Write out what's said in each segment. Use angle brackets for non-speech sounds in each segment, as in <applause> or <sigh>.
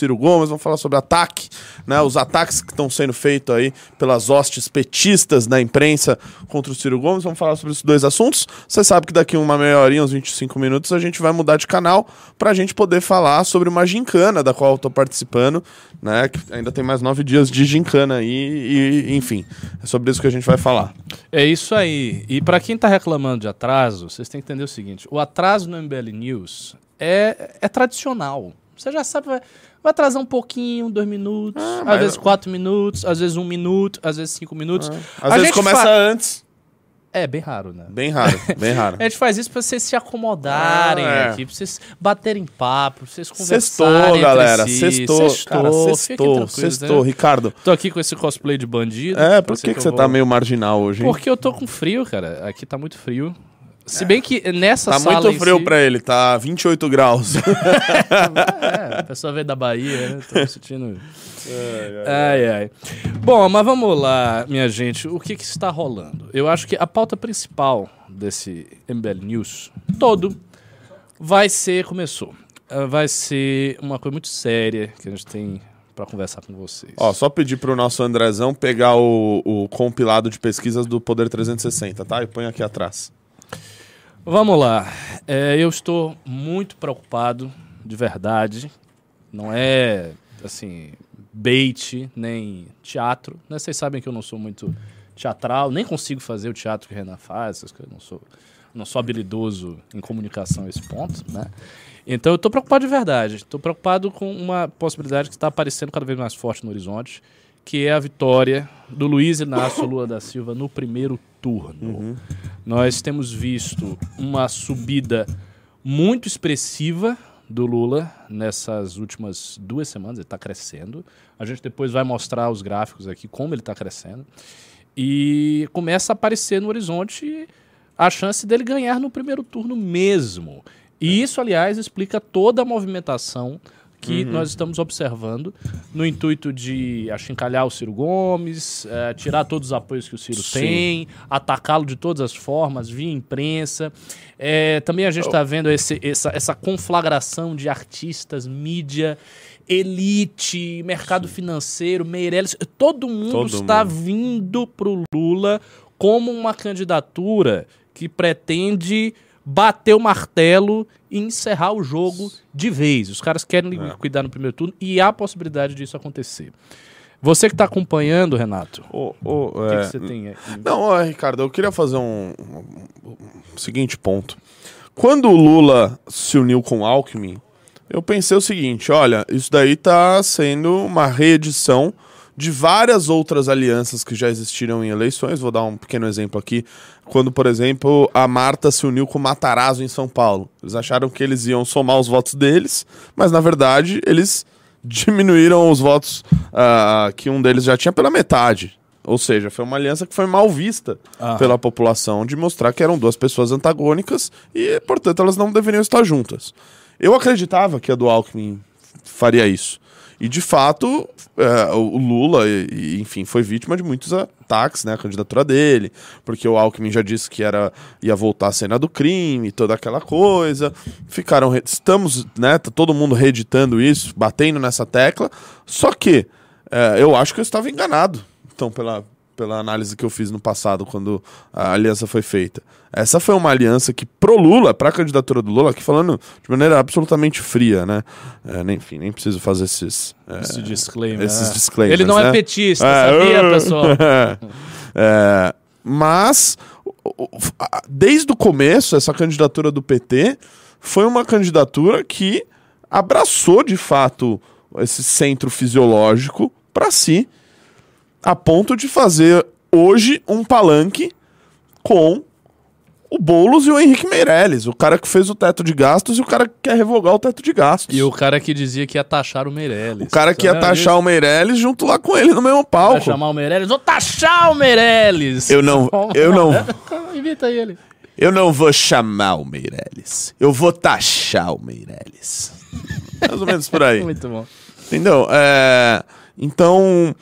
Ciro Gomes, vamos falar sobre ataque, né? Os ataques que estão sendo feitos aí pelas hostes petistas na imprensa contra o Ciro Gomes. Vamos falar sobre esses dois assuntos. Você sabe que daqui uma meia horinha, uns 25 minutos, a gente vai mudar de canal para a gente poder falar sobre uma gincana da qual eu tô participando, né? Que ainda tem mais nove dias de gincana aí e, enfim, é sobre isso que a gente vai falar. É isso aí. E para quem tá reclamando de atraso, vocês têm que entender o seguinte: o atraso no MBL News é, é tradicional. Você já sabe, vai, atrasar um pouquinho, dois minutos, Ah, às vezes quatro minutos, às vezes um minuto, às vezes cinco minutos. Às A vezes começa fa- antes. É, bem raro, né? Bem raro, bem raro. <laughs> A gente faz isso pra vocês se acomodarem Ah, é. aqui, pra vocês baterem papo, pra vocês conversarem Sextou, galera. si. Sextou, cara. fiquem Sextou, tranquilos, sextou. né? Ricardo, Tô aqui com esse cosplay de bandido. é, por que, que eu você vou- tá meio marginal hoje, hein? Porque eu tô com frio, cara. Aqui tá muito frio. Se bem que nessa Tá sala muito em frio si- pra ele, tá 28 graus. <laughs> É, a pessoa veio da Bahia, né? Tô me sentindo... Ai, ai. Bom, mas vamos lá, minha gente. O que que está rolando? Eu acho que a pauta principal desse MBL News todo vai ser... Começou. Ah, Vai ser uma coisa muito séria que a gente tem pra conversar com vocês. Ó, só pedir pro nosso Andrezão pegar o, o compilado de pesquisas do Poder 360, tá? E põe aqui atrás. Vamos lá. É, eu estou muito preocupado, de verdade. Não é, assim, bait, nem teatro. Né? Vocês sabem que eu não sou muito teatral, nem consigo fazer o teatro que o Renan faz, essas coisas. Não sou, não sou habilidoso em comunicação a esse ponto, né? Então eu estou preocupado de verdade. Estou preocupado com uma possibilidade que está aparecendo cada vez mais forte no horizonte, que é a vitória do Luiz Inácio Lula da Silva no primeiro turno. Nós temos visto uma subida muito expressiva do Lula nessas últimas duas semanas. Ele está crescendo. A gente depois vai mostrar os gráficos aqui como ele está crescendo. E começa a aparecer no horizonte a chance dele ganhar no primeiro turno mesmo. E isso, aliás, explica toda a movimentação que nós estamos observando no intuito de achincalhar o Ciro Gomes, eh, tirar todos os apoios que o Ciro Sim. tem, atacá-lo de todas as formas, via imprensa. Eh, também a gente está vendo esse- essa, essa conflagração de artistas, mídia, elite, mercado financeiro, Meirelles. Todo mundo Todo está mundo. vindo para o Lula como uma candidatura que pretende bater o martelo e encerrar o jogo de vez. Os caras querem É. cuidar no primeiro turno e há a possibilidade disso acontecer. Você que está acompanhando, Renato, o que, é, que você tem aí? Não, Ricardo, eu queria fazer um, um- um seguinte ponto. Quando o Lula se uniu com o Alckmin, eu pensei o seguinte: olha, isso daí tá sendo uma reedição de várias outras alianças que já existiram em eleições. Vou dar um pequeno exemplo aqui. Quando, por exemplo, a Marta se uniu com o Matarazzo em São Paulo. Eles acharam que eles iam somar os votos deles, mas na verdade eles diminuíram os votos ah, que um deles já tinha pela metade. Ou seja, foi uma aliança que foi mal vista Aham. pela população de mostrar que eram duas pessoas antagônicas e, portanto, elas não deveriam estar juntas. Eu acreditava que a do Alckmin faria isso. E, de fato, é, o Lula, enfim, foi vítima de muitos ataques, né? A candidatura dele, porque o Alckmin já disse que era, ia voltar à cena do crime, toda aquela coisa. Ficaram. Estamos, né? Tá todo mundo reeditando isso, batendo nessa tecla. Só que é, eu acho que eu estava enganado. Então, pela, pela análise que eu fiz no passado, quando a aliança foi feita. Essa foi uma aliança que, pro Lula, pra candidatura do Lula, aqui falando de maneira absolutamente fria, né? É, nem, enfim, nem preciso fazer esses. é, Esse disclaimer. esses né? disclaimers, Ele não né? é petista, É, sabia, uh, pessoal? <laughs> É, mas, desde o começo, essa candidatura do PT foi uma candidatura que abraçou, de fato, esse centro fisiológico para si, a ponto de fazer hoje um palanque com o Boulos e o Henrique Meirelles, o cara que fez o teto de gastos e o cara que quer revogar o teto de gastos. E o cara que dizia que ia taxar o Meirelles. O cara que ia taxar o Meirelles junto lá com ele no mesmo Vai palco. chamar o Meirelles? Vou taxar o Meirelles! Eu não, <laughs> eu não, <laughs> Invita ele. eu não vou chamar o Meirelles. Eu vou taxar o Meirelles. Mais ou menos por aí. <laughs> Muito bom. Entendeu? É, então,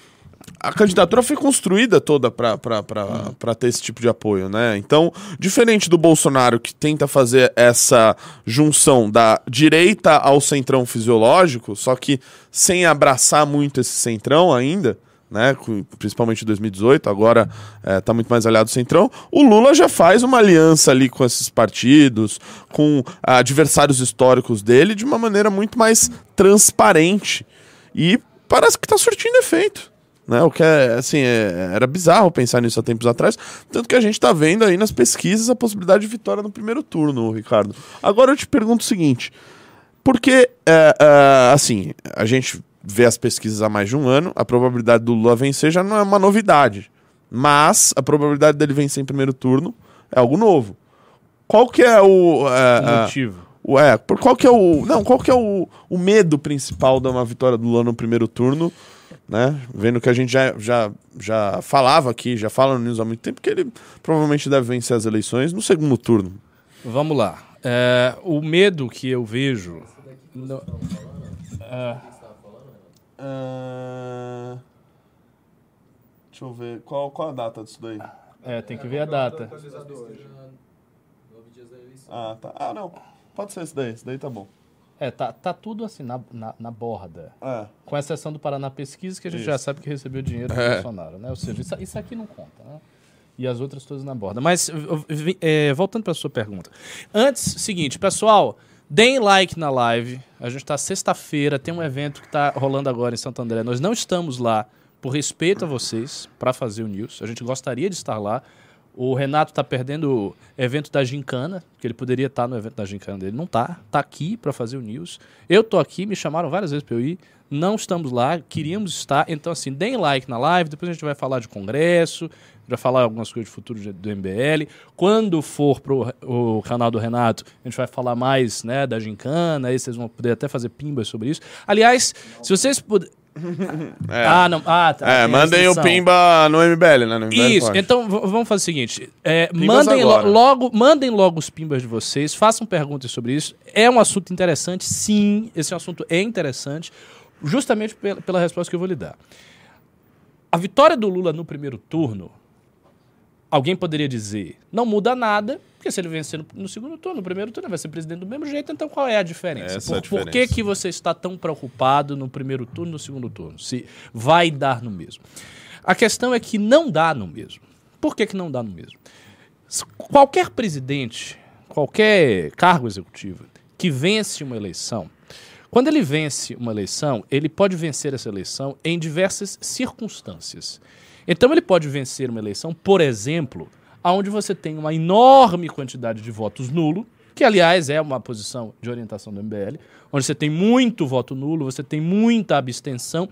a candidatura foi construída toda para ter esse tipo de apoio, né? Então, diferente do Bolsonaro, que tenta fazer essa junção da direita ao centrão fisiológico, só que sem abraçar muito esse centrão ainda, né? Principalmente em 2018, agora está muito mais aliado ao centrão. O Lula já faz uma aliança ali com esses partidos, com adversários históricos dele, de uma maneira muito mais transparente. E parece que está surtindo efeito. Né? O que é, assim, é, era bizarro pensar nisso há tempos atrás. Tanto que a gente está vendo aí nas pesquisas a possibilidade de vitória no primeiro turno, Ricardo. Agora eu te pergunto o seguinte: porque, é, é, assim, a gente vê as pesquisas há mais de um ano, a probabilidade do Lula vencer já não é uma novidade. Mas a probabilidade dele vencer em primeiro turno é algo novo. Qual que é o. É, o motivo? É, por qual que é o. Não, qual que é o, o medo principal de uma vitória do Lula no primeiro turno? Né? Vendo que a gente já, já, já falava aqui, já fala no News há muito tempo, que ele provavelmente deve vencer as eleições no segundo turno. Vamos lá. É, o medo que eu vejo. No, é, uh, deixa eu ver. Qual, qual a data disso daí? É, tem que ver a data. Ah, tá. Ah, não. Pode ser esse daí. Esse daí tá bom. É, tá, tá tudo assim na, na, na borda. É. Com exceção do Paraná Pesquisa, que a gente isso. já sabe que recebeu dinheiro do é. Bolsonaro, né? Ou seja, isso, isso aqui não conta, né? E as outras todas na borda. Mas, é, voltando para a sua pergunta. Antes, seguinte, pessoal, deem like na live. A gente está sexta-feira, tem um evento que está rolando agora em Santo André. Nós não estamos lá por respeito a vocês para fazer o news. A gente gostaria de estar lá. O Renato está perdendo o evento da Gincana, que ele poderia estar tá no evento da Gincana dele. Não está, está aqui para fazer o news. Eu estou aqui, me chamaram várias vezes para eu ir. Não estamos lá, queríamos estar. Então, assim, deem like na live. Depois a gente vai falar de congresso, vai falar algumas coisas de futuro do MBL. Quando for para o canal do Renato, a gente vai falar mais né, da Gincana. Aí vocês vão poder até fazer pimbas sobre isso. Aliás, se vocês puderem. <laughs> É. Ah, não. Ah, tá. É, mandem o Pimba no MBL, né? No MBL Isso, pode. então vamos fazer o seguinte: é, mandem, lo logo, mandem logo os Pimbas de vocês, façam perguntas sobre isso. É um assunto interessante, sim, esse assunto é interessante, justamente pela, pela resposta que eu vou lhe dar. A vitória do Lula no primeiro turno, alguém poderia dizer, não muda nada, porque se ele vencer no, no, segundo turno, no primeiro turno, ele vai ser presidente do mesmo jeito, então qual é a diferença? Essa por, é a diferença. por que, que você está tão preocupado no primeiro turno e no segundo turno? Se vai dar no mesmo. A questão é que não dá no mesmo. Por que, que não dá no mesmo? Qualquer presidente, qualquer cargo executivo que vence uma eleição, quando ele vence uma eleição, ele pode vencer essa eleição em diversas circunstâncias. Então ele pode vencer uma eleição, por exemplo, onde você tem uma enorme quantidade de votos nulo, que aliás é uma posição de orientação do MBL, onde você tem muito voto nulo, você tem muita abstenção.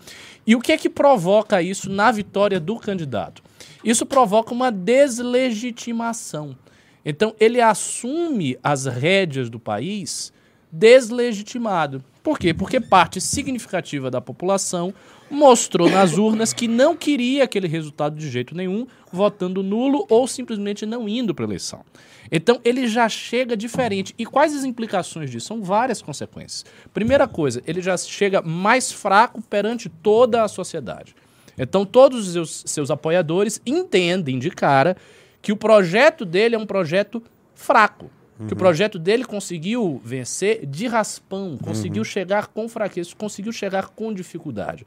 E o que é que provoca isso na vitória do candidato? Isso provoca uma deslegitimação. Então ele assume as rédeas do país deslegitimado. Por quê? Porque parte significativa da população mostrou nas urnas que não queria aquele resultado de jeito nenhum, votando nulo ou simplesmente não indo para a eleição. Então ele já chega diferente. E quais as implicações disso? São várias consequências. Primeira coisa, ele já chega mais fraco perante toda a sociedade. Então todos os seus, seus apoiadores entendem de cara que o projeto dele é um projeto fraco. Uhum. Que o projeto dele conseguiu vencer de raspão, conseguiu uhum. chegar com fraqueza, conseguiu chegar com dificuldade.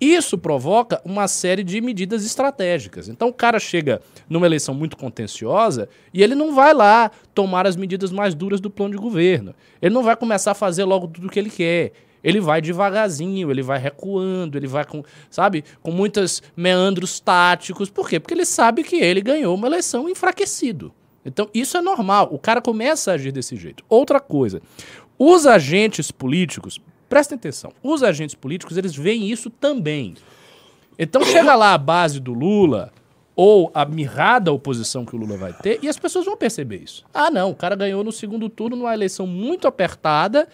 Isso provoca uma série de medidas estratégicas. Então o cara chega numa eleição muito contenciosa e ele não vai lá tomar as medidas mais duras do plano de governo. Ele não vai começar a fazer logo tudo o que ele quer. Ele vai devagarzinho, ele vai recuando, ele vai com, sabe, com muitos meandros táticos. Por quê? Porque ele sabe que ele ganhou uma eleição enfraquecido. Então, isso é normal. O cara começa a agir desse jeito. Outra coisa, os agentes políticos, prestem atenção, os agentes políticos, eles veem isso também. Então, chega lá a base do Lula, ou a mirrada oposição que o Lula vai ter, e as pessoas vão perceber isso. Ah, não, o cara ganhou no segundo turno numa eleição muito apertada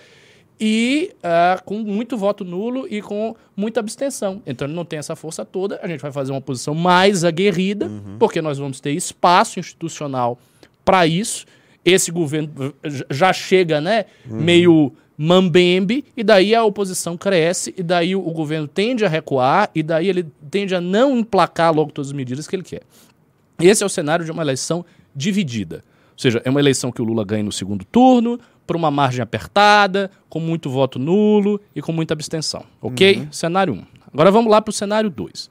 e uh, com muito voto nulo e com muita abstenção. Então ele não tem essa força toda. A gente vai fazer uma posição mais aguerrida, uhum. porque nós vamos ter espaço institucional para isso. Esse governo já chega, né, uhum. meio mambembe, e daí a oposição cresce, e daí o, governo tende a recuar, e daí ele tende a não emplacar logo todas as medidas que ele quer. Esse é o cenário de uma eleição dividida. Ou seja, é uma eleição que o Lula ganha no segundo turno, por uma margem apertada, com muito voto nulo e com muita abstenção. Ok? Uhum. Cenário 1. Um. Agora vamos lá para o cenário 2.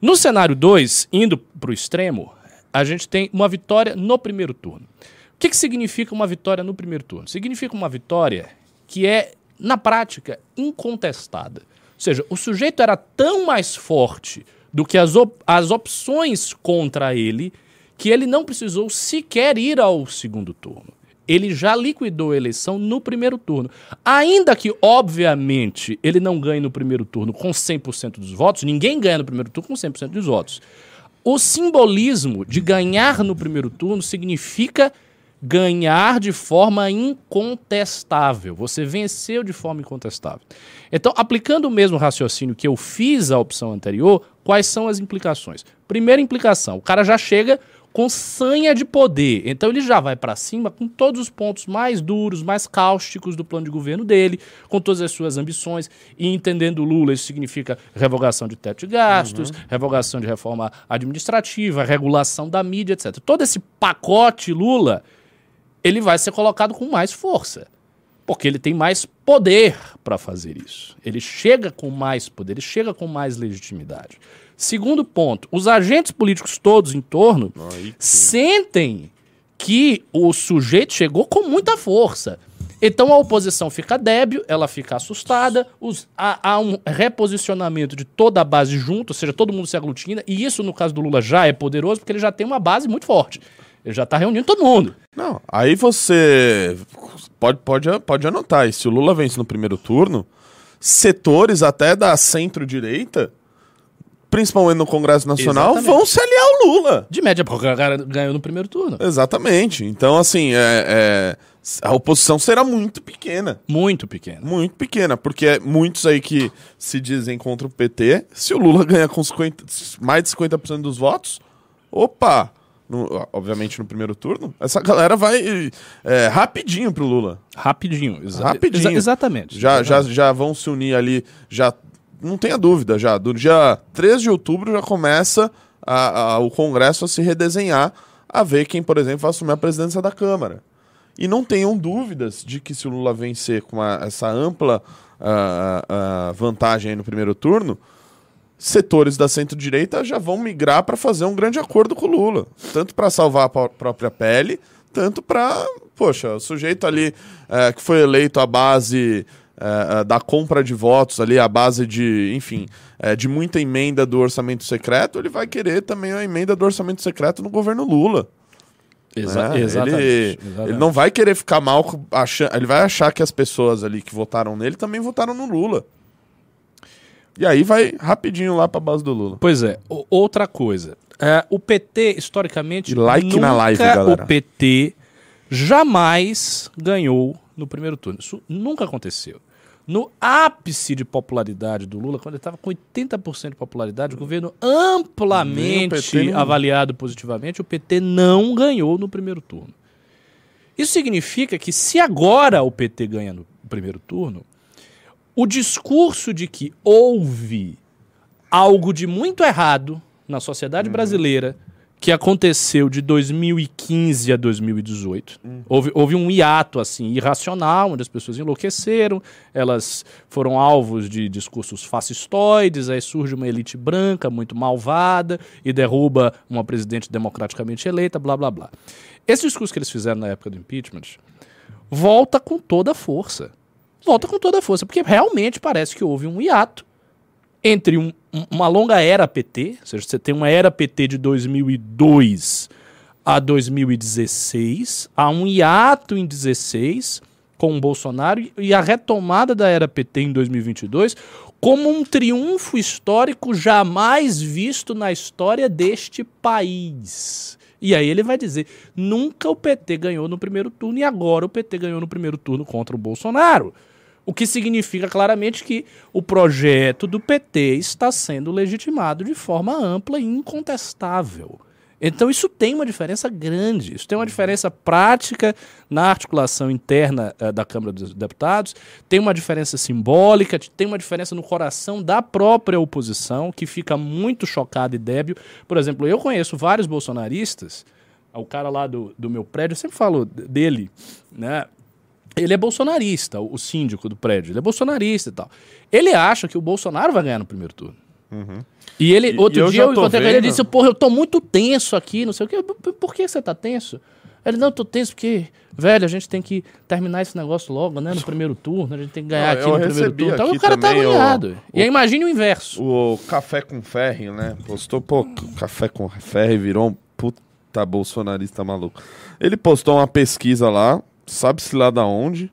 No cenário 2, indo para o extremo, a gente tem uma vitória no primeiro turno. O que, que significa uma vitória no primeiro turno? Significa uma vitória que é, na prática, incontestada. Ou seja, o sujeito era tão mais forte do que as, op as opções contra ele que ele não precisou sequer ir ao segundo turno. Ele já liquidou a eleição no primeiro turno. Ainda que, obviamente, ele não ganhe no primeiro turno com 100% dos votos, ninguém ganha no primeiro turno com 100% dos votos. O simbolismo de ganhar no primeiro turno significa ganhar de forma incontestável. Você venceu de forma incontestável. Então, aplicando o mesmo raciocínio que eu fiz à opção anterior, quais são as implicações? Primeira implicação: o cara já chega com sanha de poder. Então ele já vai para cima com todos os pontos mais duros, mais cáusticos do plano de governo dele, com todas as suas ambições. E entendendo Lula, isso significa revogação de teto de gastos, uhum. revogação de reforma administrativa, regulação da mídia, etc. Todo esse pacote Lula, ele vai ser colocado com mais força. Porque ele tem mais poder para fazer isso. Ele chega com mais poder, ele chega com mais legitimidade. Segundo ponto, os agentes políticos todos em torno sentem que o sujeito chegou com muita força. Então a oposição fica débil, ela fica assustada, os, há, há, um reposicionamento de toda a base junto, ou seja, todo mundo se aglutina, e isso no caso do Lula já é poderoso porque ele já tem uma base muito forte. Ele já está reunindo todo mundo. Não, aí você pode, pode, pode anotar, e se o Lula vence no primeiro turno, setores até da centro-direita principalmente no Congresso Nacional, Exatamente. vão se aliar ao Lula. De média, porque o cara ganhou no primeiro turno. Exatamente. Então, assim, é, é, a oposição será muito pequena. Muito pequena. Muito pequena, porque muitos aí que se dizem contra o PT, se o Lula ganhar com 50, mais de 50% dos votos, opa! No, obviamente no primeiro turno, essa galera vai é, rapidinho pro Lula. Rapidinho, exa rapidinho. Exa exatamente. Já, exatamente. Já, já vão se unir ali, já não tenha dúvida já, do dia 3 de outubro já começa a, a, o Congresso a se redesenhar, a ver quem, por exemplo, vai assumir a presidência da Câmara. E não tenham dúvidas de que se o Lula vencer com essa ampla uh, uh, vantagem no primeiro turno, setores da centro-direita já vão migrar para fazer um grande acordo com o Lula. Tanto para salvar a própria pele, tanto para. Poxa, o sujeito ali uh, que foi eleito à base é, é, da compra de votos ali, a base de, enfim, é, de muita emenda do orçamento secreto, ele vai querer também a emenda do orçamento secreto no governo Lula. Exa né? exatamente, ele, exatamente, ele não vai querer ficar mal, achando, ele vai achar que as pessoas ali que votaram nele também votaram no Lula. E aí vai rapidinho lá para base do Lula. Pois é, outra coisa. É, o PT, historicamente, e like nunca na live, galera. o PT jamais ganhou no primeiro turno. Isso nunca aconteceu. No ápice de popularidade do Lula, quando ele estava com 80% de popularidade, o governo amplamente avaliado positivamente, o PT não ganhou no primeiro turno. Isso significa que se agora o PT ganha no primeiro turno, o discurso de que houve algo de muito errado na sociedade uhum. brasileira que aconteceu de 2015 a 2018. Hum. Houve, houve um hiato assim irracional, onde as pessoas enlouqueceram, elas foram alvos de discursos fascistoides, aí surge uma elite branca muito malvada e derruba uma presidente democraticamente eleita, blá blá blá. Esse discurso que eles fizeram na época do impeachment volta com toda a força. Volta com toda a força, porque realmente parece que houve um hiato entre um, uma longa era PT, ou seja, você tem uma era PT de 2002 a 2016, há um hiato em 16 com o Bolsonaro e a retomada da era PT em 2022 como um triunfo histórico jamais visto na história deste país. E aí ele vai dizer: nunca o PT ganhou no primeiro turno e agora o PT ganhou no primeiro turno contra o Bolsonaro. O que significa claramente que o projeto do PT está sendo legitimado de forma ampla e incontestável. Então isso tem uma diferença grande. Isso tem uma diferença prática na articulação interna eh, da Câmara dos Deputados, tem uma diferença simbólica, tem uma diferença no coração da própria oposição, que fica muito chocado e débil. Por exemplo, eu conheço vários bolsonaristas, o cara lá do, do meu prédio, eu sempre falo dele, né? Ele é bolsonarista, o síndico do prédio. Ele é bolsonarista e tal. Ele acha que o Bolsonaro vai ganhar no primeiro turno. Uhum. E ele, outro e eu dia, eu encontrei com ele e disse: Porra, eu tô muito tenso aqui, não sei o quê. Por, que você tá tenso? Ele, não, eu tô tenso porque, velho, a gente tem que terminar esse negócio logo, né? No primeiro turno, a gente tem que ganhar Não, aqui no primeiro turno. Então o cara tá o- agoniado. E aí o- imagine o inverso. O Café com Ferre, né? Postou, pô, Café com Ferre virou um puta bolsonarista maluco. Ele postou uma pesquisa lá, sabe-se lá da onde,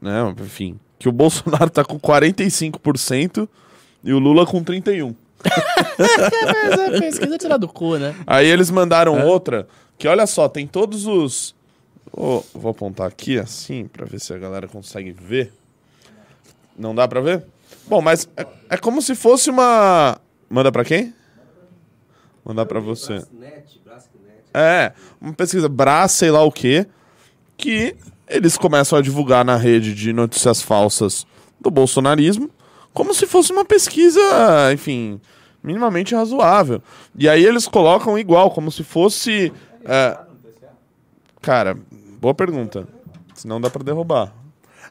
né? Enfim, que o Bolsonaro tá com 45% e o Lula com 31%. Mas a pesquisa é tirar do cu, né? Aí eles mandaram outra, que olha só, tem todos os. Ô, vou apontar aqui assim, pra ver se a galera consegue ver. Não dá pra ver? Bom, mas é, é como se fosse uma. Manda pra quem? Mandar pra você. É, uma pesquisa Brás, sei lá o quê, que eles começam a divulgar na rede de notícias falsas do bolsonarismo, como se fosse uma pesquisa, enfim, minimamente razoável. E aí eles colocam igual, como se fosse. é, cara, boa pergunta. Senão dá pra derrubar.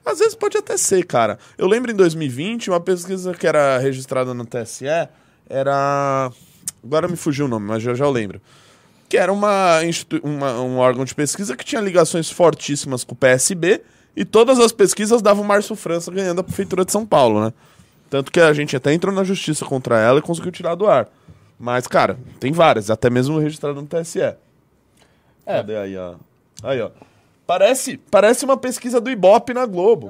Às vezes pode até ser, cara. Eu lembro em 2020, uma pesquisa que era registrada no TSE era. Agora me fugiu o nome, mas já já eu lembro que era uma, uma- um órgão de pesquisa que tinha ligações fortíssimas com o PSB e todas as pesquisas davam o Márcio França ganhando a Prefeitura de São Paulo, né? Tanto que a gente até entrou na justiça contra ela e conseguiu tirar do ar. Mas, cara, tem várias, até mesmo registrado no TSE. É. Cadê aí, ó? Aí, ó. Parece, parece uma pesquisa do Ibope na Globo.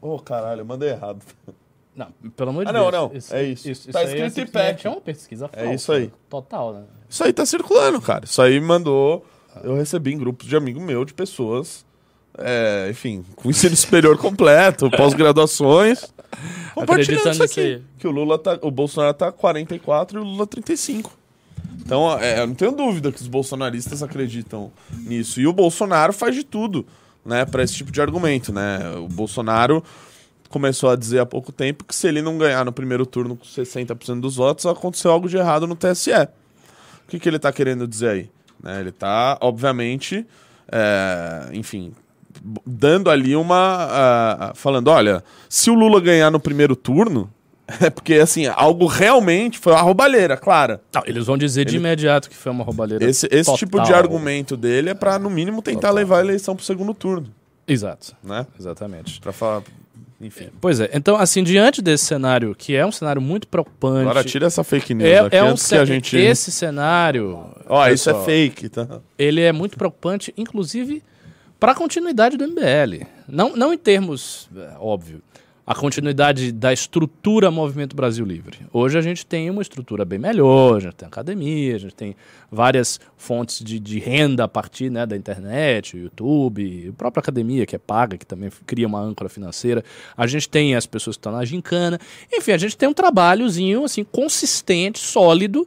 Ô, caralho, eu mandei errado. Não, pelo amor de Ah, não, Deus. não, é isso. Isso, Tá isso é escrito simplesmente IPEC. É uma pesquisa É falsa. isso aí. Total, né? Isso aí tá circulando, cara. Isso aí mandou. Eu recebi em grupos de amigo meu, de pessoas. é, enfim, com ensino superior completo, <laughs> pós-graduações. Compartilhando Acreditando isso aqui. aí. Que o Lula tá. O Bolsonaro tá 44 e o Lula 35. Então, é, eu não tenho dúvida que os bolsonaristas acreditam nisso. E o Bolsonaro faz de tudo, né, para esse tipo de argumento, né? O Bolsonaro começou a dizer há pouco tempo que se ele não ganhar no primeiro turno com 60% dos votos, aconteceu algo de errado no TSE. O que, que ele está querendo dizer aí? Né, ele está, obviamente, é, enfim, dando ali uma. ah, falando: olha, se o Lula ganhar no primeiro turno, <laughs> é porque, assim, algo realmente foi uma roubalheira, clara. Não, eles vão dizer de imediato que foi uma roubalheira. Esse, esse total. tipo de argumento dele é para, no mínimo, tentar Total. levar a eleição pro segundo turno, Exato, né? exatamente. Pra falar. Enfim. Pois é, então, assim, diante desse cenário, que é um cenário muito preocupante. Agora tira essa fake news é, aqui é um antes que a gente. Esse cenário. Ó, isso é pessoal, fake, tá? ele é muito preocupante, inclusive para a continuidade do MBL. Não, não em termos, é, óbvio, a continuidade da estrutura Movimento Brasil Livre. Hoje a gente tem uma estrutura bem melhor, a gente tem academia, a gente tem várias fontes de, de renda a partir né, da internet, YouTube, a própria academia que é paga, que também cria uma âncora financeira. A gente tem as pessoas que estão na gincana. Enfim, a gente tem um trabalhozinho assim consistente, sólido,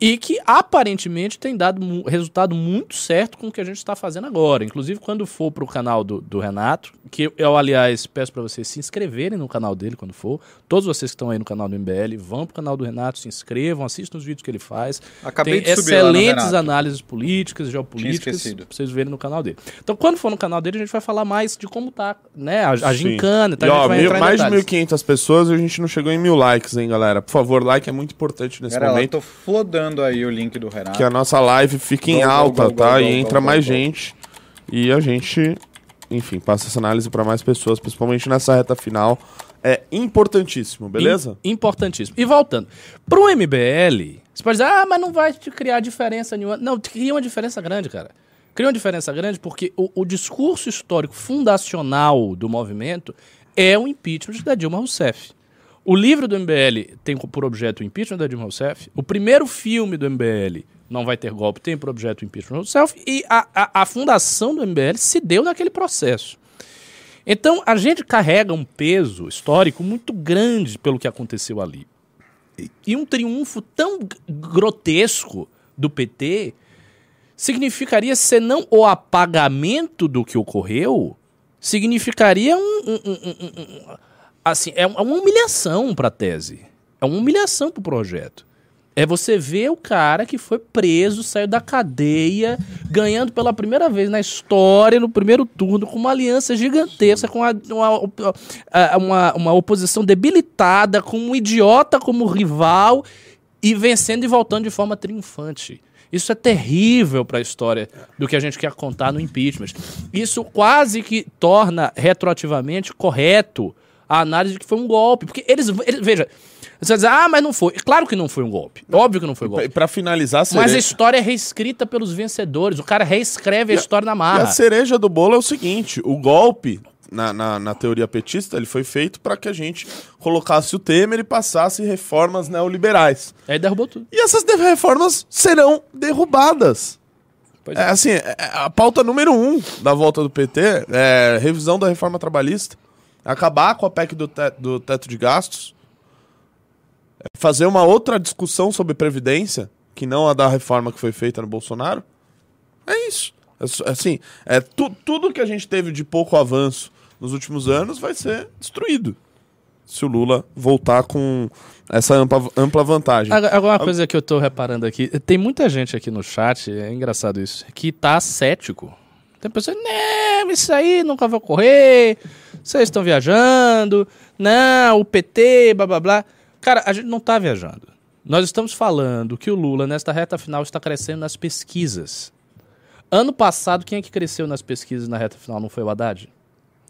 e que aparentemente tem dado mu- resultado muito certo com o que a gente está fazendo agora. Inclusive, quando for para o canal do, do Renato, que eu, aliás, peço para vocês se inscreverem no canal dele quando for. Todos vocês que estão aí no canal do MBL, vão para o canal do Renato, se inscrevam, assistam os vídeos que ele faz. Acabei tem de subir lá no excelentes análises políticas, geopolíticas, para vocês verem no canal dele. Então, quando for no canal dele, a gente vai falar mais de como tá né, a, a gincana. Tá? E, ó, mil- mais de detalhes. 1.500 pessoas e a gente não chegou em mil likes, hein, galera? Por favor, like é muito importante nesse eu momento. tô flodando aí o link do Renato. Que a nossa live fique em gol, alta, gol, tá? gol, e gol, entra mais gente. E a gente, enfim, passa essa análise para mais pessoas, principalmente nessa reta final. É importantíssimo, beleza? Im- importantíssimo. E voltando, pro MBL, você pode dizer, ah, mas não vai te criar diferença nenhuma. Não, cria uma diferença grande, cara. Cria uma diferença grande porque o, o discurso histórico fundacional do movimento é o impeachment da Dilma Rousseff. O livro do MBL tem por objeto o impeachment da Dilma Rousseff. O primeiro filme do MBL, Não Vai Ter Golpe, tem por objeto o impeachment da Rousseff. E a, a, a fundação do MBL se deu naquele processo. Então, a gente carrega um peso histórico muito grande pelo que aconteceu ali. E- um triunfo tão grotesco do PT significaria, se não o apagamento do que ocorreu, significaria um- um- um- assim, é uma humilhação para a tese. É uma humilhação para o projeto. É você ver o cara que foi preso, saiu da cadeia, ganhando pela primeira vez na história, no primeiro turno, com uma aliança gigantesca, com uma, uma, uma oposição debilitada, com um idiota como rival e vencendo e voltando de forma triunfante. Isso é terrível para a história do que a gente quer contar no impeachment. Isso quase que torna retroativamente correto a análise de que foi um golpe. Porque eles, eles veja, você vai dizer, ah, mas não foi. Claro que não foi um golpe. Óbvio que não foi um golpe. pra finalizar, a Mas a cereja, história é reescrita pelos vencedores. O cara reescreve a história na e a marra. cereja do bolo é o seguinte: o golpe, na, na, na teoria petista, ele foi feito para que a gente colocasse o Temer e passasse reformas neoliberais. Aí derrubou tudo. E essas reformas serão derrubadas. Pois É, assim, é- é a pauta número um da volta do PT é revisão da reforma trabalhista, acabar com a PEC do, te- do teto de gastos, é fazer uma outra discussão sobre previdência, que não a da reforma que foi feita no Bolsonaro. É isso. É só- assim, é tu- tudo que a gente teve de pouco avanço nos últimos anos vai ser destruído. Se o Lula voltar com essa ampla, ampla vantagem. Agora, uma coisa que eu tô reparando aqui, tem muita gente aqui no chat, é engraçado isso, que tá cético. Tem pessoas, não, isso aí nunca vai ocorrer, vocês estão viajando, não, o PT, blá blá blá. Cara, a gente não tá viajando. Nós estamos falando que o Lula, nesta reta final, está crescendo nas pesquisas. Ano passado, quem é que cresceu nas pesquisas na reta final? Não foi o Haddad?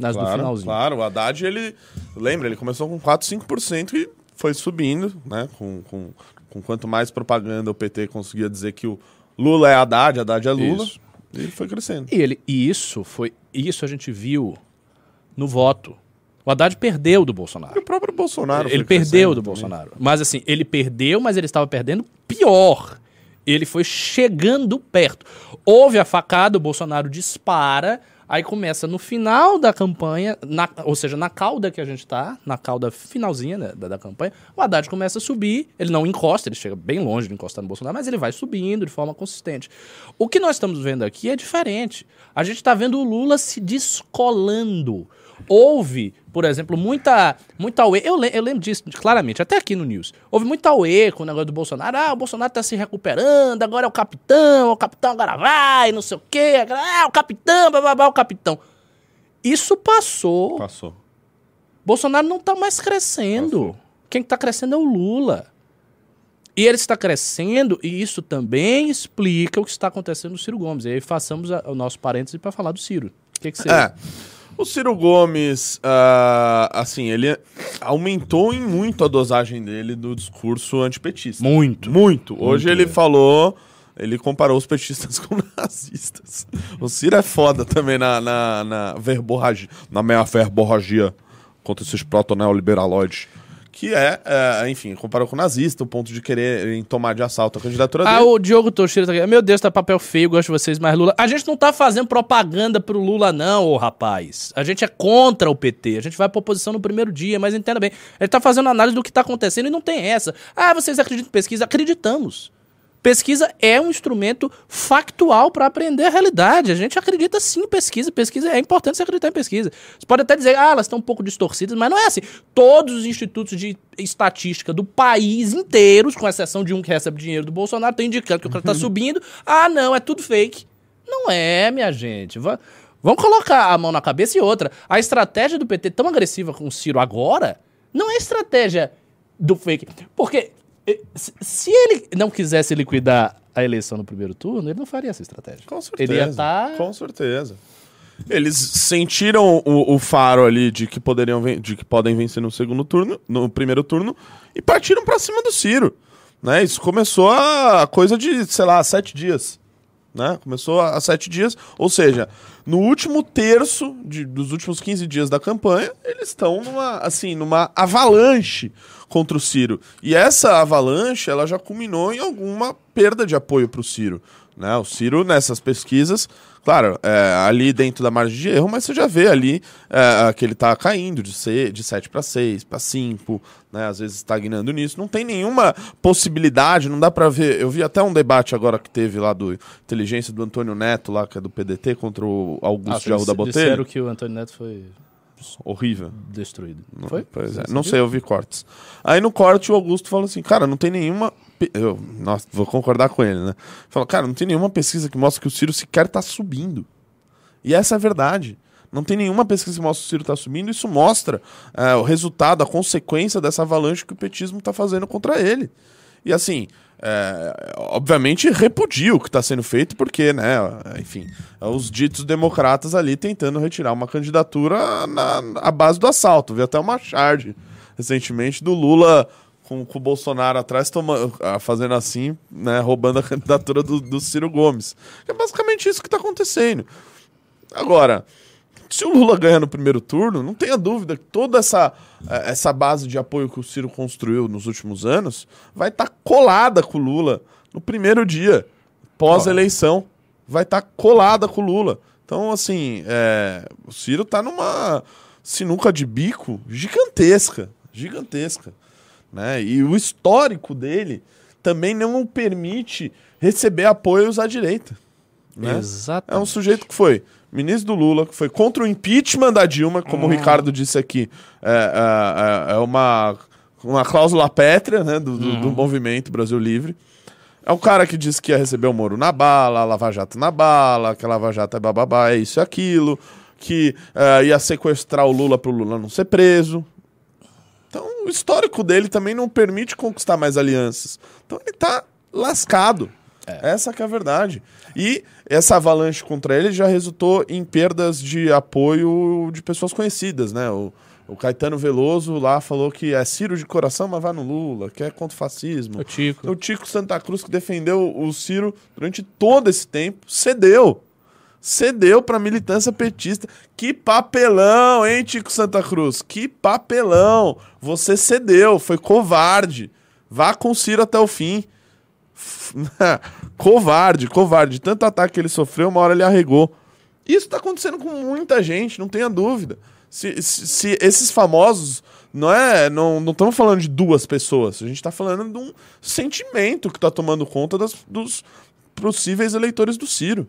Nas do Claro, finalzinho. claro, o Haddad, ele. Lembra, ele começou com 4, 5% e foi subindo, né? Com, com, com quanto mais propaganda o PT conseguia dizer que o Lula é Haddad, Haddad é Lula. Isso. E ele foi crescendo. E, ele, e isso foi. Isso a gente viu no voto. O Haddad perdeu do E Bolsonaro. o próprio Bolsonaro. Ele perdeu do também. Bolsonaro. Mas assim, ele perdeu, mas ele estava perdendo pior. Ele foi chegando perto. Houve a facada, o Bolsonaro dispara, aí começa no final da campanha, na- ou seja, na cauda que a gente tá, na cauda finalzinha né, da, da campanha, o Haddad começa a subir, ele não encosta, ele chega bem longe de encostar no Bolsonaro, mas ele vai subindo de forma consistente. O que nós estamos vendo aqui é diferente. A gente está vendo o Lula se descolando. Houve, por exemplo, muita, muita auê. Eu, eu lembro disso claramente, até aqui no News. Houve muita auê com o negócio do Bolsonaro. Ah, o Bolsonaro tá se recuperando, agora é o capitão, o capitão agora vai, não sei o quê. agora- Ah, o capitão, blá, blá, blá, o capitão. Isso passou. Passou. Bolsonaro não tá mais crescendo. Quem tá crescendo é o Lula. E ele está crescendo, e isso também explica o que está acontecendo no Ciro Gomes. E aí façamos a- o nosso parêntese para falar do Ciro. O que, que você. É. O Ciro Gomes, ah, assim, ele aumentou em muito a dosagem dele do discurso antipetista. Muito. Muito. Hoje Muito ele mesmo. falou, ele comparou os petistas <laughs> com nazistas. O Ciro é foda também na, na, na verborragia, na meia verborragia contra esses proto-neoliberaloides. Que é, é, enfim, comparou com o nazista, o ponto de quererem tomar de assalto a candidatura Ah, dele. o Diogo Toshiro tá aqui. Meu Deus, tá papel feio, gosto de vocês, mas Lula. A gente não tá fazendo propaganda pro Lula, não, ô rapaz. A gente é contra o PT. A gente vai pra oposição no primeiro dia, mas entenda bem. Ele tá fazendo análise do que tá acontecendo e não tem essa. Ah, vocês acreditam em pesquisa? Acreditamos. Pesquisa é um instrumento factual para aprender a realidade. A gente acredita sim em pesquisa. Pesquisa é importante você acreditar em pesquisa. Você pode até dizer, ah, elas estão um pouco distorcidas, mas não é assim. Todos os institutos de estatística do país inteiros, com exceção de um que recebe dinheiro do Bolsonaro, estão indicando que o cara está subindo. Ah, não, é tudo fake. Não é, minha gente. Va- Vamos colocar a mão na cabeça e outra. A estratégia do PT tão agressiva com o Ciro agora não é estratégia do fake. Porque se- ele não quisesse liquidar a eleição no primeiro turno, ele não faria essa estratégia. Com certeza. Ele ia tá- Com certeza. Eles sentiram o, o faro ali de que poderiam de que podem vencer no segundo turno, no primeiro turno, e partiram pra cima do Ciro. Né? Isso começou a coisa de, sei lá, sete dias. Né? Começou há sete dias. Ou seja, no último terço de- dos últimos 15 dias da campanha, eles estão numa, assim, numa avalanche contra o Ciro. E essa avalanche, ela já culminou em alguma perda de apoio para o Ciro. Né? O Ciro, nessas pesquisas, claro, é, ali dentro da margem de erro, mas você já vê ali é, que ele está caindo de, ser, de 7 para 6, para 5, né? às vezes estagnando nisso. Não tem nenhuma possibilidade, não dá para ver. Eu vi até um debate agora que teve lá do inteligência do Antônio Neto, lá, que é do PDT, contra o Augusto ah, de Arruda Botelho. Disseram que o Antônio Neto foi horrível. Destruído. Não, foi? Pois é. Não sei, eu vi cortes. Aí no corte o Augusto falou assim, cara, não tem nenhuma. Eu, nossa, vou concordar com ele, né? Falou, cara, não tem nenhuma pesquisa que mostre que o Ciro sequer tá subindo. E essa é a verdade. Não tem nenhuma pesquisa que mostre que o Ciro está subindo. Isso mostra é, o resultado, a consequência dessa avalanche que o petismo está fazendo contra ele. E assim, é, obviamente repudio o que está sendo feito, porque, né, enfim, os ditos democratas ali tentando retirar uma candidatura na, à base do assalto. Vi até uma charge recentemente do Lula com, com o Bolsonaro atrás toma, fazendo assim, né, roubando a <laughs> candidatura do, do Ciro Gomes. É basicamente isso que está acontecendo. Agora, se o Lula ganha no primeiro turno, não tenha dúvida que toda essa, é, essa base de apoio que o Ciro construiu nos últimos anos vai estar tá colada com o Lula no primeiro dia, pós-eleição. Vai estar tá colada com o Lula. Então, assim, é, o Ciro está numa sinuca de bico gigantesca. Gigantesca. Né? E o histórico dele também não o permite receber apoios à direita. Né? É um sujeito que foi ministro do Lula, que foi contra o impeachment da Dilma, como o hum. Ricardo disse aqui, é, é, é, é uma, uma cláusula pétrea né, do, do, do, uhum. movimento Brasil Livre. É um cara que disse que ia receber o Moro na bala, a Lava Jato na bala, que a Lava Jato é bababá, é isso e aquilo, que uh, ia sequestrar o Lula para o Lula não ser preso. Então, o histórico dele também não permite conquistar mais alianças. Então, ele está lascado. É. Essa que é a verdade. E essa avalanche contra ele já resultou em perdas de apoio de pessoas conhecidas, né? O, o Caetano Veloso lá falou que é Ciro de coração, mas vai no Lula, que é contra o fascismo. O Tico. O Tico Santa Cruz, que defendeu o Ciro durante todo esse tempo, cedeu. Cedeu para militância petista. Que papelão, hein, Tico Santa Cruz? Que papelão. Você cedeu, foi covarde. Vá com o Ciro até o fim. <laughs> covarde, covarde. Tanto ataque que ele sofreu, uma hora ele arregou. Isso está acontecendo com muita gente, não tenha dúvida. Se, se, se, esses famosos não é não não estamos falando de duas pessoas a gente está falando de um sentimento que está tomando conta das, dos possíveis eleitores do Ciro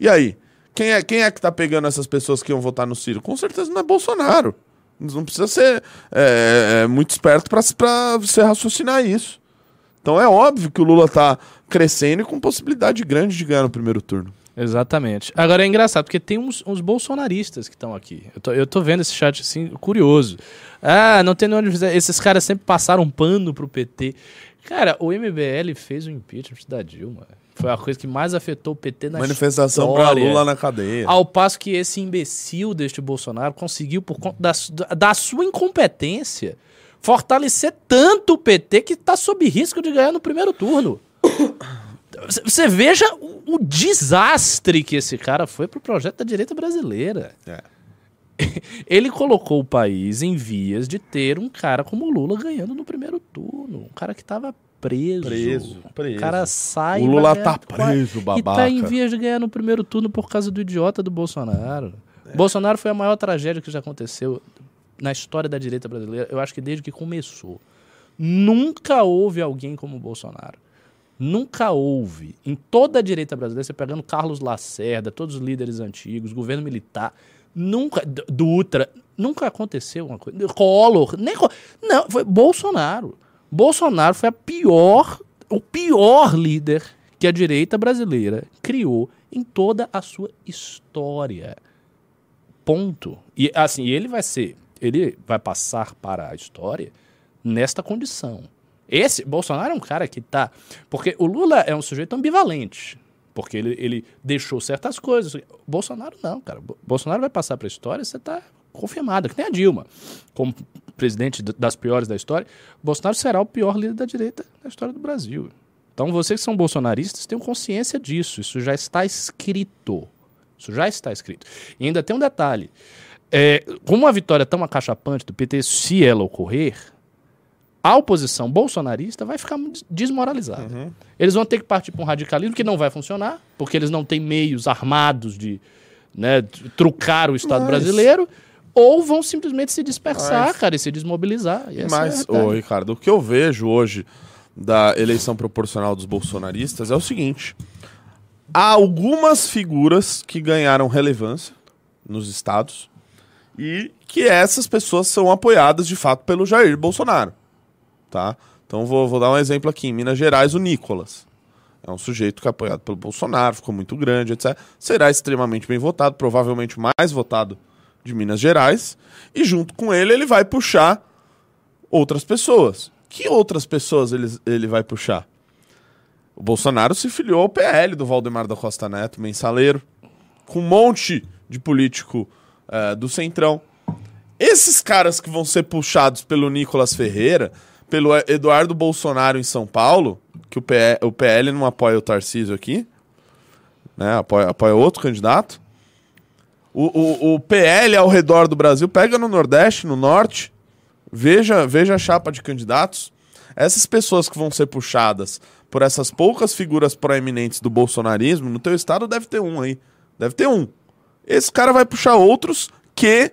e aí quem é quem é que está pegando essas pessoas que iam votar no Ciro com certeza não é Bolsonaro não precisa ser é, é, muito esperto para você raciocinar isso então é óbvio que o Lula está crescendo e com possibilidade grande de ganhar no primeiro turno. Exatamente. Agora é engraçado, porque tem uns, uns bolsonaristas que estão aqui. Eu tô, eu tô vendo esse chat assim, curioso. Ah, não tem onde Esses caras sempre passaram pano pro PT. Cara, o MBL fez o impeachment da Dilma. Foi a coisa que mais afetou o PT na Manifestação para Lula na cadeia. Ao passo que esse imbecil deste Bolsonaro conseguiu, por conta da, da sua incompetência, fortalecer tanto o PT que está sob risco de ganhar no primeiro turno. <coughs> Você veja o, o, desastre que esse cara foi pro projeto da direita brasileira. É. <laughs> Ele colocou o país em vias de ter um cara como o Lula ganhando no primeiro turno. Um cara que estava preso. Preso, preso. O cara sai. O Lula tá preso, babaca. E tá em vias de ganhar no primeiro turno por causa do idiota do Bolsonaro. É. Bolsonaro foi a maior tragédia que já aconteceu na história da direita brasileira, eu acho que desde que começou. Nunca houve alguém como o Bolsonaro. Nunca houve. Em toda a direita brasileira, você pegando Carlos Lacerda, todos os líderes antigos, governo militar, nunca. Dutra, nunca aconteceu uma coisa. Collor, nem. Não, foi Bolsonaro. Bolsonaro foi a pior, o pior líder que a direita brasileira criou em toda a sua história. Ponto. E assim, ele vai ser ele vai passar para a história nesta condição. Esse Bolsonaro é um cara que tá. Porque o Lula é um sujeito ambivalente. Porque ele, ele deixou certas coisas. Bolsonaro não, cara. Bolsonaro vai passar para a história, você está confirmado, que nem a Dilma. Como presidente das piores da história, Bolsonaro será o pior líder da direita da história do Brasil. Então, vocês que são bolsonaristas tenham consciência disso. Isso já está escrito. Isso já está escrito. E ainda tem um detalhe. É, como uma vitória tão acachapante do PT, se ela ocorrer, a oposição bolsonarista vai ficar desmoralizada. Uhum. Eles vão ter que partir para um radicalismo que não vai funcionar, porque eles não têm meios armados de né, trucar o Estado Mas- brasileiro, ou vão simplesmente se dispersar, Mas- cara, e se desmobilizar. E essa é a Mas, realidade. ô Ricardo, o que eu vejo hoje da eleição proporcional dos bolsonaristas é o seguinte: há algumas figuras que ganharam relevância nos estados e que essas pessoas são apoiadas de fato pelo Jair Bolsonaro, tá? Então vou, vou dar um exemplo aqui. Em Minas Gerais, o Nicolas. É um sujeito que é apoiado pelo Bolsonaro, ficou muito grande, etc. Será extremamente bem votado, provavelmente mais votado de Minas Gerais. E junto com ele, ele vai puxar outras pessoas. Que outras pessoas ele, ele vai puxar? O Bolsonaro se filiou ao PL do Valdemar da Costa Neto, mensaleiro, com um monte de político eh, do Centrão. Esses caras que vão ser puxados pelo Nicolas Ferreira, pelo Eduardo Bolsonaro em São Paulo, que o, PE o PL não apoia o Tarcísio aqui, né, apoia, apoia outro candidato. O, o, o PL ao redor do Brasil, pega no Nordeste, no Norte, veja, veja a chapa de candidatos. Essas pessoas que vão ser puxadas por essas poucas figuras proeminentes do bolsonarismo, no teu estado deve ter um aí. Deve ter um. Esse cara vai puxar outros que,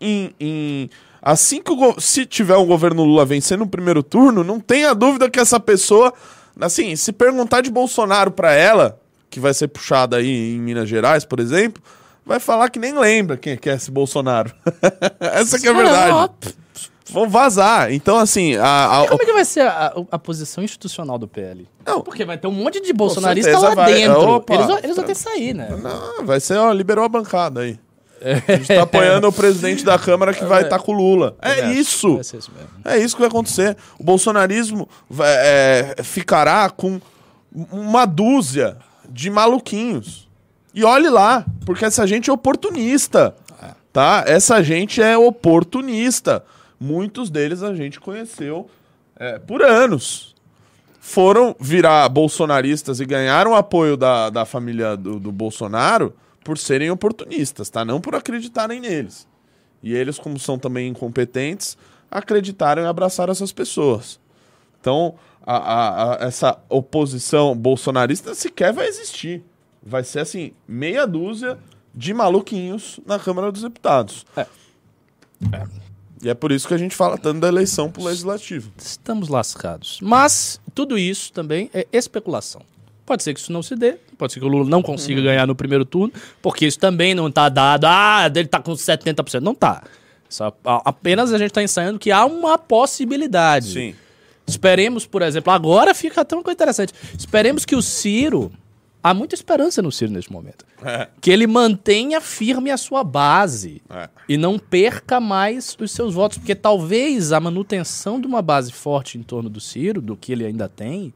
em, em- assim que o se tiver um governo Lula vencendo no primeiro turno, não tenha dúvida que essa pessoa, assim, se perguntar de Bolsonaro pra ela, que vai ser puxada aí em Minas Gerais, por exemplo, vai falar que nem lembra quem é é esse Bolsonaro. <laughs> essa que é a verdade. Vão vazar. Então, assim, a, a- Como é que vai ser a, a posição institucional do PL? Não. Porque vai ter um monte de bolsonarista lá vai. dentro. Opa. eles, vão, eles vão ter que sair, né? Não, vai ser, ó, liberou a bancada aí. A gente tá apoiando o presidente da Câmara que vai estar com o Lula. É isso. É isso que vai acontecer. O bolsonarismo vai- é, ficará com uma dúzia de maluquinhos. E olhe lá, porque essa gente é oportunista. Tá? Essa gente é oportunista. Muitos deles a gente conheceu é, por anos. Foram virar bolsonaristas e ganharam apoio da, da família do, do Bolsonaro por serem oportunistas, tá? Não por acreditarem neles. E eles, como são também incompetentes, acreditaram e abraçaram essas pessoas. Então, a- a- a- essa oposição bolsonarista sequer vai existir. Vai ser, assim, meia dúzia de maluquinhos na Câmara dos Deputados. É. E é por isso que a gente fala tanto da eleição pro Legislativo. Estamos lascados. Mas tudo isso também é especulação. Pode ser que isso não se dê, pode ser que o Lula não consiga ganhar no primeiro turno, porque isso também não está dado. Ah, dele tá com 70%. Não tá. A- apenas a gente está ensaiando que há uma possibilidade. Esperemos, por exemplo, agora fica até uma coisa interessante. Esperemos que o Ciro. Há muita esperança no Ciro neste momento. É. Que ele mantenha firme a sua base É. e não perca mais os seus votos, porque talvez a manutenção de uma base forte em torno do Ciro, do que ele ainda tem,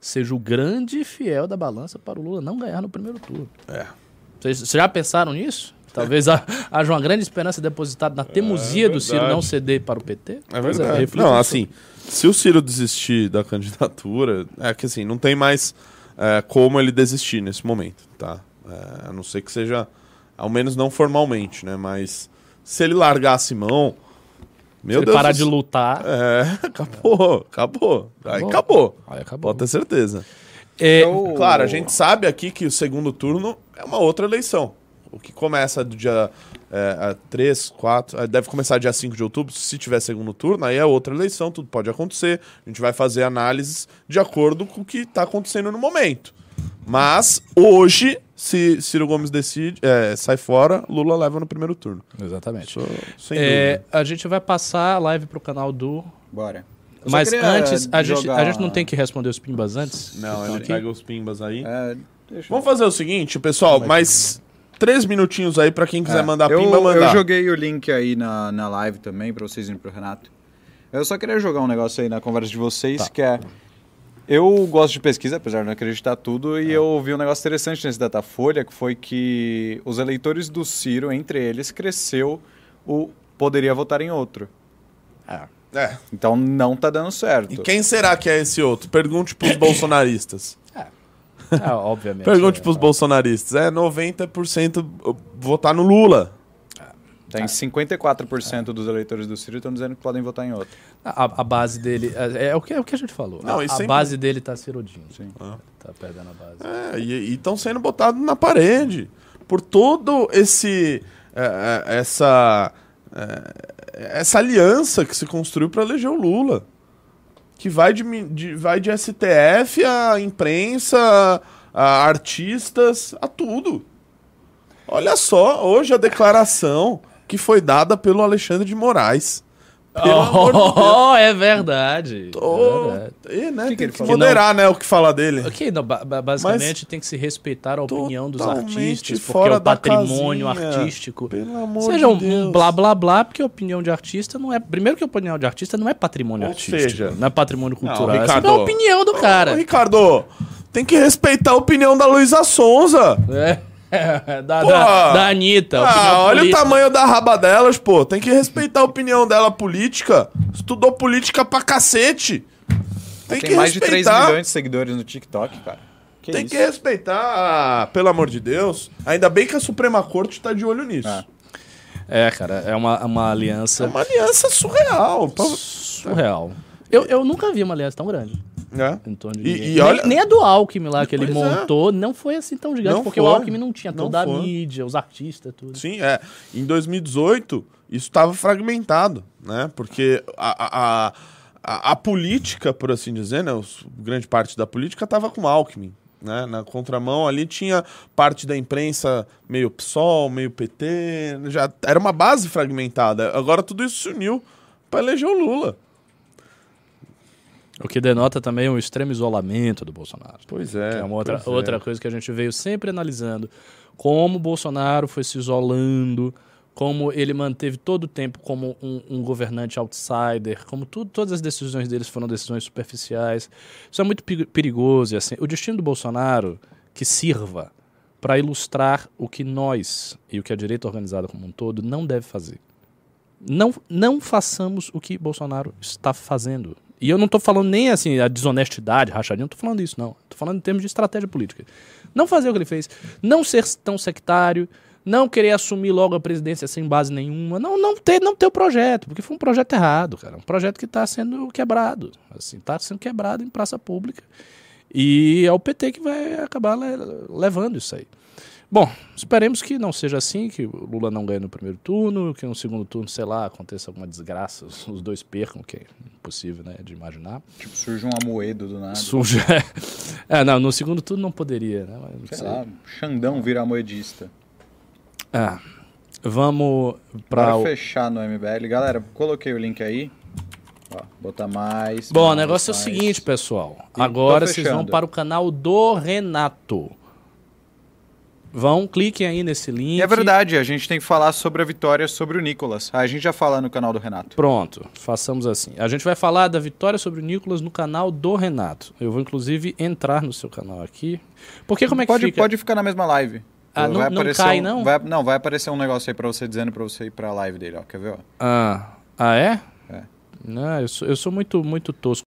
seja o grande fiel da balança para o Lula não ganhar no primeiro turno. É. Vocês já pensaram nisso? Talvez ha- haja uma grande esperança depositada na teimosia do Ciro É não ceder para o PT? É verdade. reflitam não, assim, se o Ciro desistir da candidatura, é que assim, não tem mais é, como ele desistir nesse momento, tá? É, a não ser que seja, ao menos não formalmente, né? Mas se ele largasse mão, meu Se ele Deus parar de lutar, É, <laughs> acabou, acabou. Aí Acabou. acabou. aí acabou. Pode ter certeza. É, Eu- Claro, a gente sabe aqui que o segundo turno é uma outra eleição. O que começa do dia é, 3, 4, é, deve começar dia 5 de outubro, se tiver segundo turno, aí é outra eleição, tudo pode acontecer. A gente vai fazer análises de acordo com o que está acontecendo no momento. Mas hoje, se Ciro Gomes decide, é, sai fora, Lula leva no primeiro turno. Exatamente. Isso, sem É, dúvida. a gente vai passar a live pro canal do. Bora. Mas antes, a gente, a gente não tem que responder os pimbas antes? Não, Estão ele aqui? pega os pimbas aí. É, deixa eu- Vamos fazer o seguinte, pessoal, mais três minutinhos aí pra quem quiser É, mandar eu, pimba, mandar. Eu joguei o link aí na, na live também, pra vocês irem pro Renato. Eu só queria jogar um negócio aí na conversa de vocês, Tá. que é... Eu gosto de pesquisa, apesar de não acreditar tudo, É. e eu vi um negócio interessante nesse Datafolha, que foi que os eleitores do Ciro, entre eles, cresceu o poderia votar em outro. É. Então não tá dando certo. E quem será que é esse outro? Pergunte pros bolsonaristas. <laughs> Ah, obviamente. Pergunte é. pros bolsonaristas. É 90% votar no Lula. Tem 54% dos eleitores do Ciro estão dizendo que podem votar em outro. A, a base dele. É, é o, que, é o que a gente falou. Não, a, a sempre- base dele tá cirodinho. Sim. Tá perdendo a base. É, e estão sendo botados na parede por todo esse é, é, essa é, essa aliança que se construiu para eleger o Lula, que vai de, de- vai de STF a imprensa, a artistas, a tudo. Olha só, hoje a declaração que foi dada pelo Alexandre de Moraes. <laughs> Amor de. Oh, é verdade. Tô- É verdade. É, né, que tem que que moderar, né, o que falar dele. Ok, não, ba- ba- basicamente tem que se respeitar a opinião dos artistas, porque é o patrimônio casinha. artístico. Pelo amor Seja um, de um Deus. blá blá blá, porque a opinião de artista não é. Primeiro que a opinião de artista não é patrimônio Ou artístico. seja- não é patrimônio cultural. Essa Ricardo. é a opinião do Ô, cara. Ricardo, tem que respeitar a opinião da Luísa Sonza. É, da, Pô. da, da Anitta. Ah, olha o política. tamanho da raba delas, pô. Tem que respeitar a opinião dela política. Estudou política pra cacete. Tem, Tem que mais de 3 respeitar. milhões de seguidores no TikTok, cara. Que Tem isso? que respeitar, pelo amor de Deus. Ainda bem que a Suprema Corte tá de olho nisso. Ah. É, cara, é uma, uma É aliança uma aliança surreal. pra- surreal. Eu, eu nunca vi uma aliança tão grande. De E- e nem, olha- nem a do Alckmin lá que ele Pois é. montou não foi assim tão gigante, Não porque foi. o Alckmin não tinha Não toda a foi. mídia, os artistas, tudo. Sim, é. Em 2018, isso estava fragmentado, né? Porque a, a, a, a política, por assim dizer, né? Os, grande parte da política estava com Alckmin. Né? Na contramão ali tinha parte da imprensa meio PSOL, meio PT. Já era uma base fragmentada. Agora tudo isso se uniu para eleger o Lula. O que denota também o extremo isolamento do Bolsonaro. Pois é. Que é uma outra, é. outra coisa que a gente veio sempre analisando. Como o Bolsonaro foi se isolando, como ele manteve todo o tempo como um, um governante outsider, como tudo, todas as decisões deles foram decisões superficiais. Isso é muito peri- perigoso. E assim, o destino do Bolsonaro que sirva para ilustrar o que nós e o que a direita organizada como um todo não deve fazer. Não, não façamos o que Bolsonaro está fazendo. E eu não estou falando nem assim a desonestidade, rachadinho, não estou falando isso, não. Estou falando em termos de estratégia política. Não fazer o que ele fez, não ser tão sectário, não querer assumir logo a presidência sem base nenhuma, não, não ter não ter o projeto, porque foi um projeto errado, cara. Um projeto que está sendo quebrado. Assim, está sendo quebrado em praça pública. E é o PT que vai acabar le- levando isso aí. Bom, esperemos que não seja assim, que o Lula não ganhe no primeiro turno, que no segundo turno, sei lá, aconteça alguma desgraça, os dois percam, que é impossível né, de imaginar. Tipo, surge um amoedo do nada. Suja. <laughs> É, não, no segundo turno não poderia, né? mas Sei sei. lá, Xandão vira amoedista. Ah, vamos para o... fechar no MBL. Galera, coloquei o link aí. Ó, botar mais. Bom, o mais, negócio é o mais. seguinte, pessoal. E Agora vocês vão para o canal do Renato. Vão, cliquem aí nesse link. E é verdade, a gente tem que falar sobre a vitória sobre o Nicolas. A gente já fala no canal do Renato. Pronto, façamos assim. A gente vai falar da vitória sobre o Nicolas no canal do Renato. Eu vou, inclusive, entrar no seu canal aqui. Porque como é que pode, fica? pode ficar na mesma live. Ah, não- não cai, um- não? Vai, não, vai aparecer um negócio aí pra você dizendo pra você ir pra live dele, ó. Quer ver, ó? Ah, ah é? É. Não, eu sou, eu sou muito, muito tosco